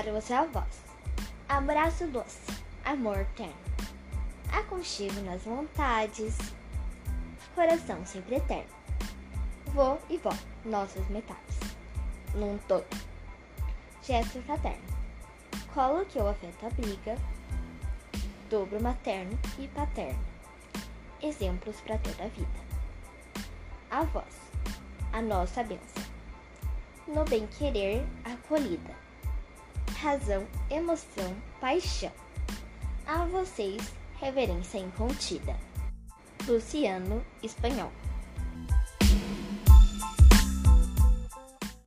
para os avós. Abraço doce, amor terno, aconchego nas vontades, coração sempre eterno. Vô e vó, nossas metades, num todo. Gesto fraterno, colo que o afeto abriga, dobro materno e paterno, exemplos para toda a vida. Avós, a nossa bênção, no bem-querer acolhida, razão, emoção, paixão. A vocês, reverência incontida. Luciano Espanhol